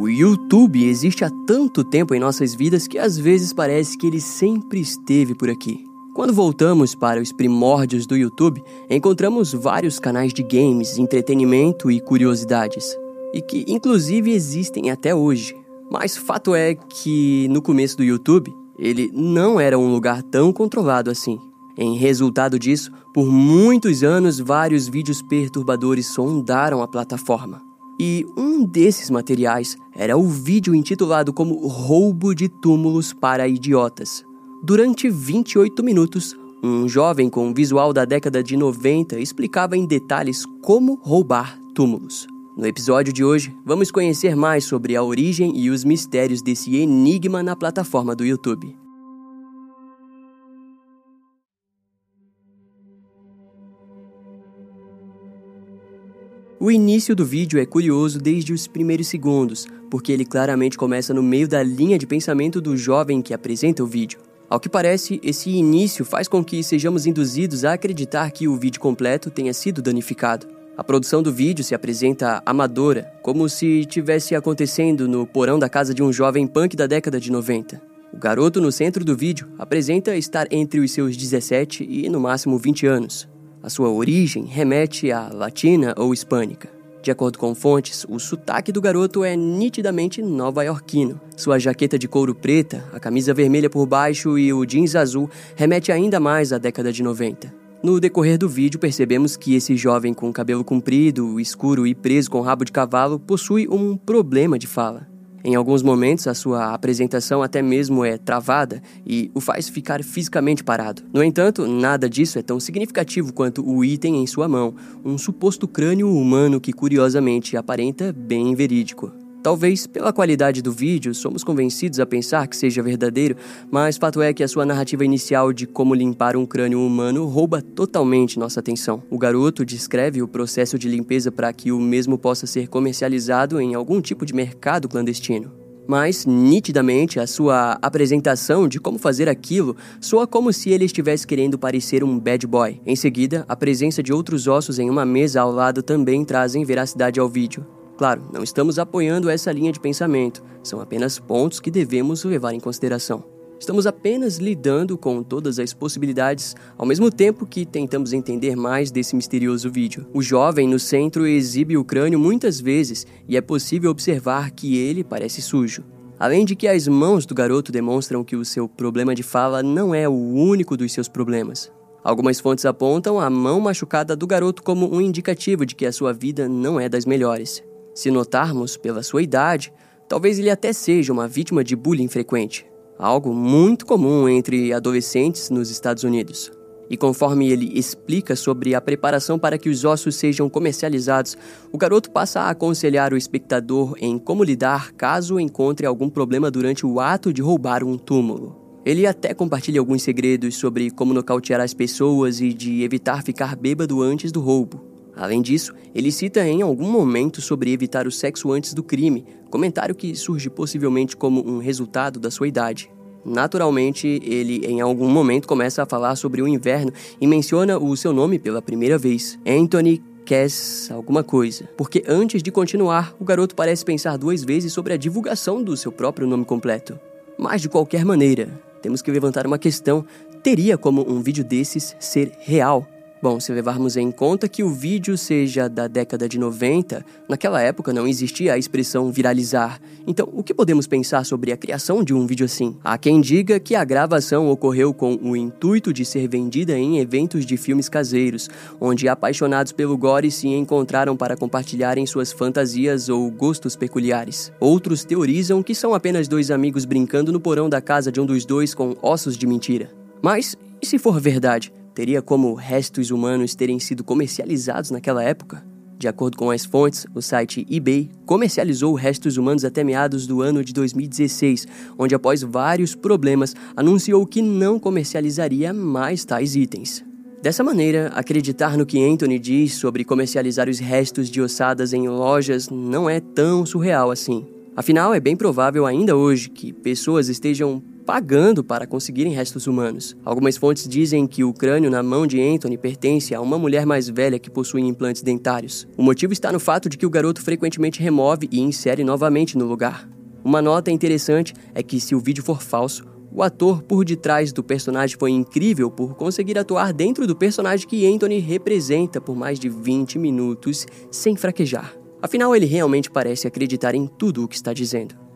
O YouTube existe há tanto tempo em nossas vidas que às vezes parece que ele sempre esteve por aqui. Quando voltamos para os primórdios do YouTube, encontramos vários canais de games, entretenimento e curiosidades, e que inclusive existem até hoje. Mas fato é que no começo do YouTube, ele não era um lugar tão controlado assim. Em resultado disso, por muitos anos, vários vídeos perturbadores sondaram a plataforma. E um desses materiais era o vídeo intitulado como Roubo de Túmulos para Idiotas. Durante 28 minutos, um jovem com visual da década de 90 explicava em detalhes como roubar túmulos. No episódio de hoje, vamos conhecer mais sobre a origem e os mistérios desse enigma na plataforma do YouTube. O início do vídeo é curioso desde os primeiros segundos, porque ele claramente começa no meio da linha de pensamento do jovem que apresenta o vídeo. Ao que parece, esse início faz com que sejamos induzidos a acreditar que o vídeo completo tenha sido danificado. A produção do vídeo se apresenta amadora, como se tivesse acontecendo no porão da casa de um jovem punk da década de 90. O garoto no centro do vídeo apresenta estar entre os seus 17 e no máximo 20 anos. A sua origem remete à latina ou hispânica. De acordo com fontes, o sotaque do garoto é nitidamente nova-iorquino. Sua jaqueta de couro preta, a camisa vermelha por baixo e o jeans azul remete ainda mais à década de 90. No decorrer do vídeo, percebemos que esse jovem com cabelo comprido, escuro e preso com rabo de cavalo possui um problema de fala. Em alguns momentos, a sua apresentação até mesmo é travada e o faz ficar fisicamente parado. No entanto, nada disso é tão significativo quanto o item em sua mão, um suposto crânio humano que curiosamente aparenta bem verídico. Talvez pela qualidade do vídeo, somos convencidos a pensar que seja verdadeiro, mas fato é que a sua narrativa inicial de como limpar um crânio humano rouba totalmente nossa atenção. O garoto descreve o processo de limpeza para que o mesmo possa ser comercializado em algum tipo de mercado clandestino. Mas, nitidamente, a sua apresentação de como fazer aquilo soa como se ele estivesse querendo parecer um bad boy. Em seguida, a presença de outros ossos em uma mesa ao lado também trazem veracidade ao vídeo. Claro, não estamos apoiando essa linha de pensamento, são apenas pontos que devemos levar em consideração. Estamos apenas lidando com todas as possibilidades, ao mesmo tempo que tentamos entender mais desse misterioso vídeo. O jovem no centro exibe o crânio muitas vezes e é possível observar que ele parece sujo. Além de que as mãos do garoto demonstram que o seu problema de fala não é o único dos seus problemas. Algumas fontes apontam a mão machucada do garoto como um indicativo de que a sua vida não é das melhores. Se notarmos pela sua idade, talvez ele até seja uma vítima de bullying frequente, algo muito comum entre adolescentes nos Estados Unidos. E conforme ele explica sobre a preparação para que os ossos sejam comercializados, o garoto passa a aconselhar o espectador em como lidar caso encontre algum problema durante o ato de roubar um túmulo. Ele até compartilha alguns segredos sobre como nocautear as pessoas e de evitar ficar bêbado antes do roubo. Além disso, ele cita em algum momento sobre evitar o sexo antes do crime, comentário que surge possivelmente como um resultado da sua idade. Naturalmente, ele em algum momento começa a falar sobre o inverno e menciona o seu nome pela primeira vez, Anthony Cass alguma coisa. Porque antes de continuar, o garoto parece pensar duas vezes sobre a divulgação do seu próprio nome completo. Mas de qualquer maneira, temos que levantar uma questão: teria como um vídeo desses ser real? Bom, se levarmos em conta que o vídeo seja da década de 90, naquela época não existia a expressão viralizar. Então, o que podemos pensar sobre a criação de um vídeo assim? Há quem diga que a gravação ocorreu com o intuito de ser vendida em eventos de filmes caseiros, onde apaixonados pelo gore se encontraram para compartilharem suas fantasias ou gostos peculiares. Outros teorizam que são apenas dois amigos brincando no porão da casa de um dos dois com ossos de mentira. Mas, e se for verdade? Teria como restos humanos terem sido comercializados naquela época? De acordo com as fontes, o site eBay comercializou restos humanos até meados do ano de 2016, onde, após vários problemas, anunciou que não comercializaria mais tais itens. Dessa maneira, acreditar no que Anthony diz sobre comercializar os restos de ossadas em lojas não é tão surreal assim. Afinal, é bem provável ainda hoje que pessoas estejam pagando para conseguirem restos humanos. Algumas fontes dizem que o crânio na mão de Anthony pertence a uma mulher mais velha que possui implantes dentários. O motivo está no fato de que o garoto frequentemente remove e insere novamente no lugar. Uma nota interessante é que, se o vídeo for falso, o ator por detrás do personagem foi incrível por conseguir atuar dentro do personagem que Anthony representa por mais de 20 minutos sem fraquejar. Afinal, ele realmente parece acreditar em tudo o que está dizendo.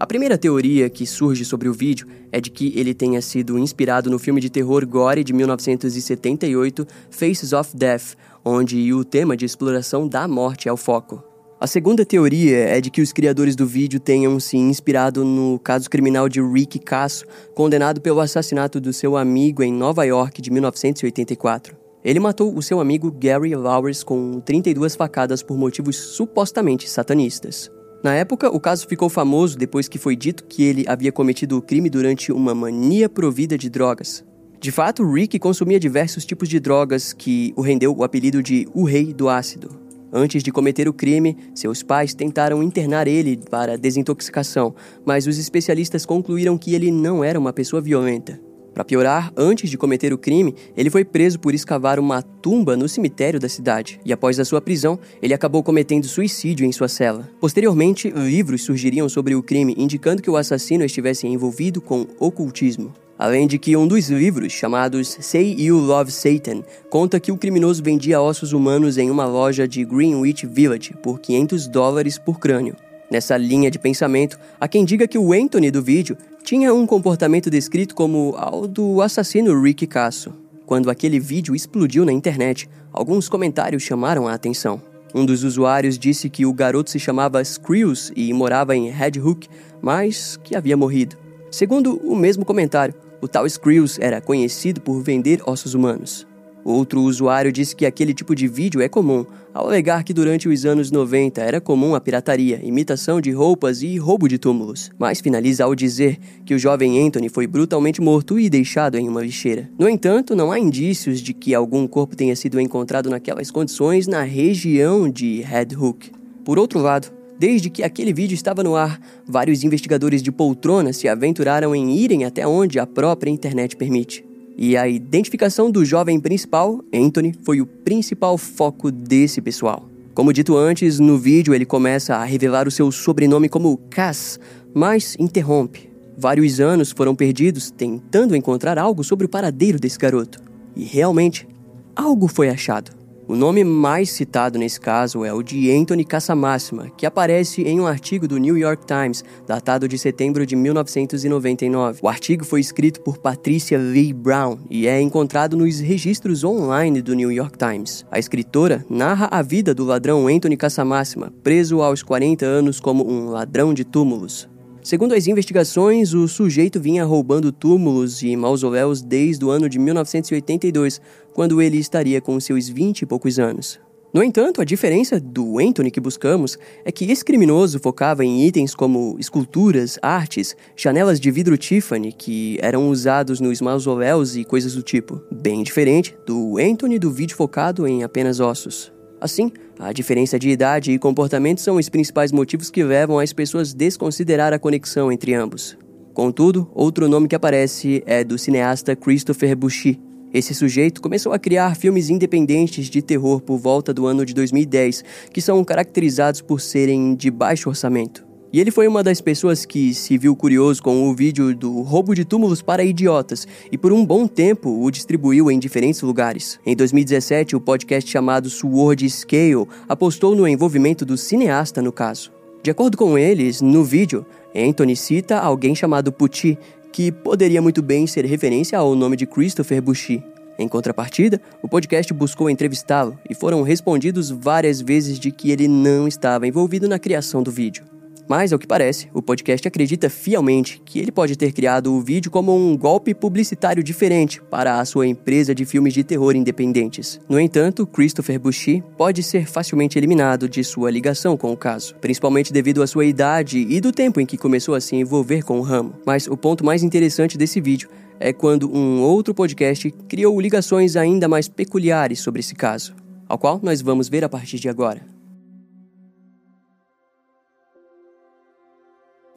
A primeira teoria que surge sobre o vídeo é de que ele tenha sido inspirado no filme de terror gore de 1978, Faces of Death, onde o tema de exploração da morte é o foco. A segunda teoria é de que os criadores do vídeo tenham se inspirado no caso criminal de Rick Casso, condenado pelo assassinato do seu amigo em Nova York de 1984. Ele matou o seu amigo Gary Lowers com 32 facadas por motivos supostamente satanistas. Na época, o caso ficou famoso depois que foi dito que ele havia cometido o crime durante uma mania provida de drogas. De fato, Rick consumia diversos tipos de drogas que o rendeu o apelido de o Rei do Ácido. Antes de cometer o crime, seus pais tentaram internar ele para desintoxicação, mas os especialistas concluíram que ele não era uma pessoa violenta. Para piorar, antes de cometer o crime, ele foi preso por escavar uma tumba no cemitério da cidade, e após a sua prisão, ele acabou cometendo suicídio em sua cela. Posteriormente, livros surgiriam sobre o crime indicando que o assassino estivesse envolvido com ocultismo. Além de que um dos livros, chamados Say You Love Satan, conta que o criminoso vendia ossos humanos em uma loja de Greenwich Village por 500 dólares por crânio. Nessa linha de pensamento, há quem diga que o Anthony do vídeo tinha um comportamento descrito como ao do assassino Rick Casso. Quando aquele vídeo explodiu na internet, alguns comentários chamaram a atenção. Um dos usuários disse que o garoto se chamava Screws e morava em Red Hook, mas que havia morrido. Segundo o mesmo comentário, o tal Screws era conhecido por vender ossos humanos. Outro usuário disse que aquele tipo de vídeo é comum, ao alegar que durante os anos 90 era comum a pirataria, imitação de roupas e roubo de túmulos, mas finaliza ao dizer que o jovem Anthony foi brutalmente morto e deixado em uma lixeira. No entanto, não há indícios de que algum corpo tenha sido encontrado naquelas condições na região de Red Hook. Por outro lado, Desde que aquele vídeo estava no ar, vários investigadores de poltrona se aventuraram em irem até onde a própria internet permite. E a identificação do jovem principal, Anthony, foi o principal foco desse pessoal. Como dito antes, no vídeo ele começa a revelar o seu sobrenome como Cass, mas interrompe. Vários anos foram perdidos tentando encontrar algo sobre o paradeiro desse garoto. E realmente, algo foi achado. O nome mais citado nesse caso é o de Anthony Casamássima, que aparece em um artigo do New York Times, datado de setembro de 1999. O artigo foi escrito por Patricia Lee Brown e é encontrado nos registros online do New York Times. A escritora narra a vida do ladrão Anthony Casamássima, preso aos 40 anos como um ladrão de túmulos. Segundo as investigações, o sujeito vinha roubando túmulos e mausoléus desde o ano de 1982, quando ele estaria com seus 20 e poucos anos. No entanto, a diferença do Anthony que buscamos é que esse criminoso focava em itens como esculturas, artes, janelas de vidro Tiffany que eram usados nos mausoléus e coisas do tipo, bem diferente do Anthony do vídeo focado em apenas ossos. Assim, a diferença de idade e comportamento são os principais motivos que levam as pessoas a desconsiderar a conexão entre ambos. Contudo, outro nome que aparece é do cineasta Christopher Bushy. Esse sujeito começou a criar filmes independentes de terror por volta do ano de 2010, que são caracterizados por serem de baixo orçamento. E ele foi uma das pessoas que se viu curioso com o vídeo do roubo de túmulos para idiotas e por um bom tempo o distribuiu em diferentes lugares. Em 2017, o podcast chamado Sword Scale apostou no envolvimento do cineasta no caso. De acordo com eles, no vídeo, Anthony cita alguém chamado Pucci, que poderia muito bem ser referência ao nome de Christopher Bushy. Em contrapartida, o podcast buscou entrevistá-lo e foram respondidos várias vezes de que ele não estava envolvido na criação do vídeo. Mas, ao que parece, o podcast acredita fielmente que ele pode ter criado o vídeo como um golpe publicitário diferente para a sua empresa de filmes de terror independentes. No entanto, Christopher Bushy pode ser facilmente eliminado de sua ligação com o caso, principalmente devido à sua idade e do tempo em que começou a se envolver com o ramo. Mas o ponto mais interessante desse vídeo é quando um outro podcast criou ligações ainda mais peculiares sobre esse caso, ao qual nós vamos ver a partir de agora.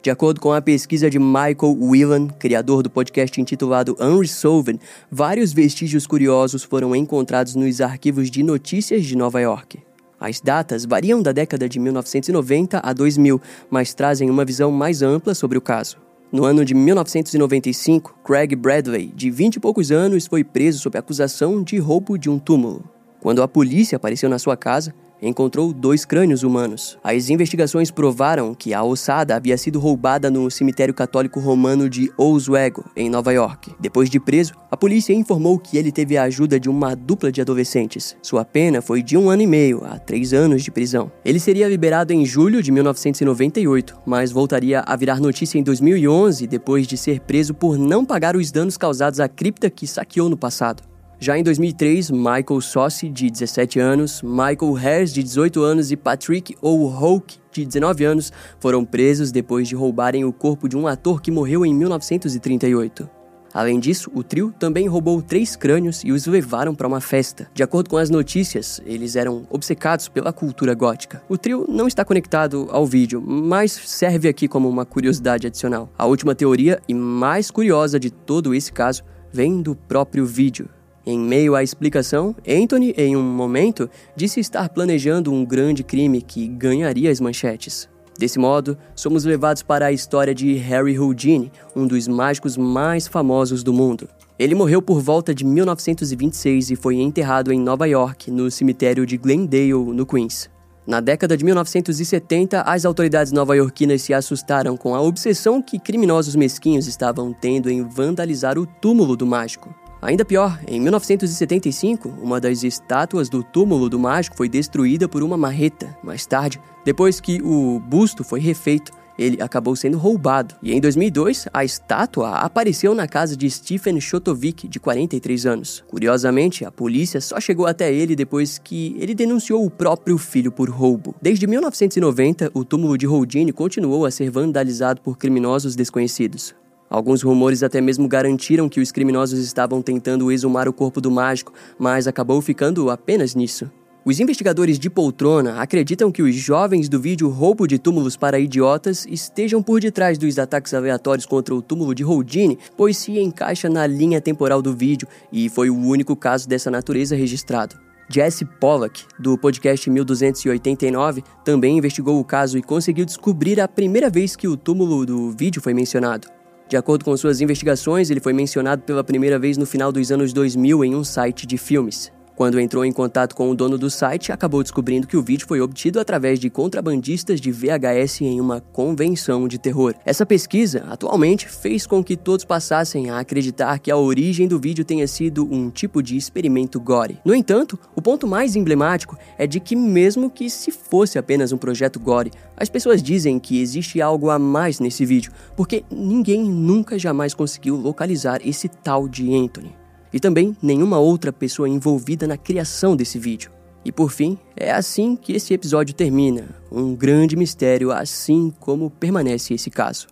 De acordo com a pesquisa de Michael Whelan, criador do podcast intitulado Unresolved, vários vestígios curiosos foram encontrados nos arquivos de notícias de Nova York. As datas variam da década de 1990 a 2000, mas trazem uma visão mais ampla sobre o caso. No ano de 1995, Craig Bradley, de 20 e poucos anos, foi preso sob acusação de roubo de um túmulo. Quando a polícia apareceu na sua casa, encontrou dois crânios humanos. As investigações provaram que a ossada havia sido roubada no cemitério católico romano de Oswego, em Nova York. Depois de preso, a polícia informou que ele teve a ajuda de uma dupla de adolescentes. Sua pena foi de um ano e meio a três anos de prisão. Ele seria liberado em julho de 1998, mas voltaria a virar notícia em 2011 depois de ser preso por não pagar os danos causados à cripta que saqueou no passado. Já em 2003, Michael Sossi, de 17 anos, Michael Harris, de 18 anos e Patrick O'Rourke, de 19 anos, foram presos depois de roubarem o corpo de um ator que morreu em 1938. Além disso, o trio também roubou três crânios e os levaram para uma festa. De acordo com as notícias, eles eram obcecados pela cultura gótica. O trio não está conectado ao vídeo, mas serve aqui como uma curiosidade adicional. A última teoria e mais curiosa de todo esse caso vem do próprio vídeo. Em meio à explicação, Anthony, em um momento, disse estar planejando um grande crime que ganharia as manchetes. Desse modo, somos levados para a história de Harry Houdini, um dos mágicos mais famosos do mundo. Ele morreu por volta de 1926 e foi enterrado em Nova York, no cemitério de Glendale, no Queens. Na década de 1970, as autoridades nova-iorquinas se assustaram com a obsessão que criminosos mesquinhos estavam tendo em vandalizar o túmulo do mágico. Ainda pior, em 1975, uma das estátuas do túmulo do mágico foi destruída por uma marreta. Mais tarde, depois que o busto foi refeito, ele acabou sendo roubado. E em 2002, a estátua apareceu na casa de Stephen Shotovic, de 43 anos. Curiosamente, a polícia só chegou até ele depois que ele denunciou o próprio filho por roubo. Desde 1990, o túmulo de Houdini continuou a ser vandalizado por criminosos desconhecidos. Alguns rumores até mesmo garantiram que os criminosos estavam tentando exumar o corpo do mágico, mas acabou ficando apenas nisso. Os investigadores de poltrona acreditam que os jovens do vídeo Roubo de Túmulos para Idiotas estejam por detrás dos ataques aleatórios contra o túmulo de Houdini, pois se encaixa na linha temporal do vídeo e foi o único caso dessa natureza registrado. Jesse Pollack, do podcast 1289, também investigou o caso e conseguiu descobrir a primeira vez que o túmulo do vídeo foi mencionado. De acordo com suas investigações, ele foi mencionado pela primeira vez no final dos anos 2000 em um site de filmes. Quando entrou em contato com o dono do site, acabou descobrindo que o vídeo foi obtido através de contrabandistas de VHS em uma convenção de terror. Essa pesquisa, atualmente, fez com que todos passassem a acreditar que a origem do vídeo tenha sido um tipo de experimento gore. No entanto, o ponto mais emblemático é de que, mesmo que se fosse apenas um projeto gore, as pessoas dizem que existe algo a mais nesse vídeo, porque ninguém nunca jamais conseguiu localizar esse tal de Anthony e também nenhuma outra pessoa envolvida na criação desse vídeo. E por fim, é assim que esse episódio termina. Um grande mistério, assim como permanece esse caso.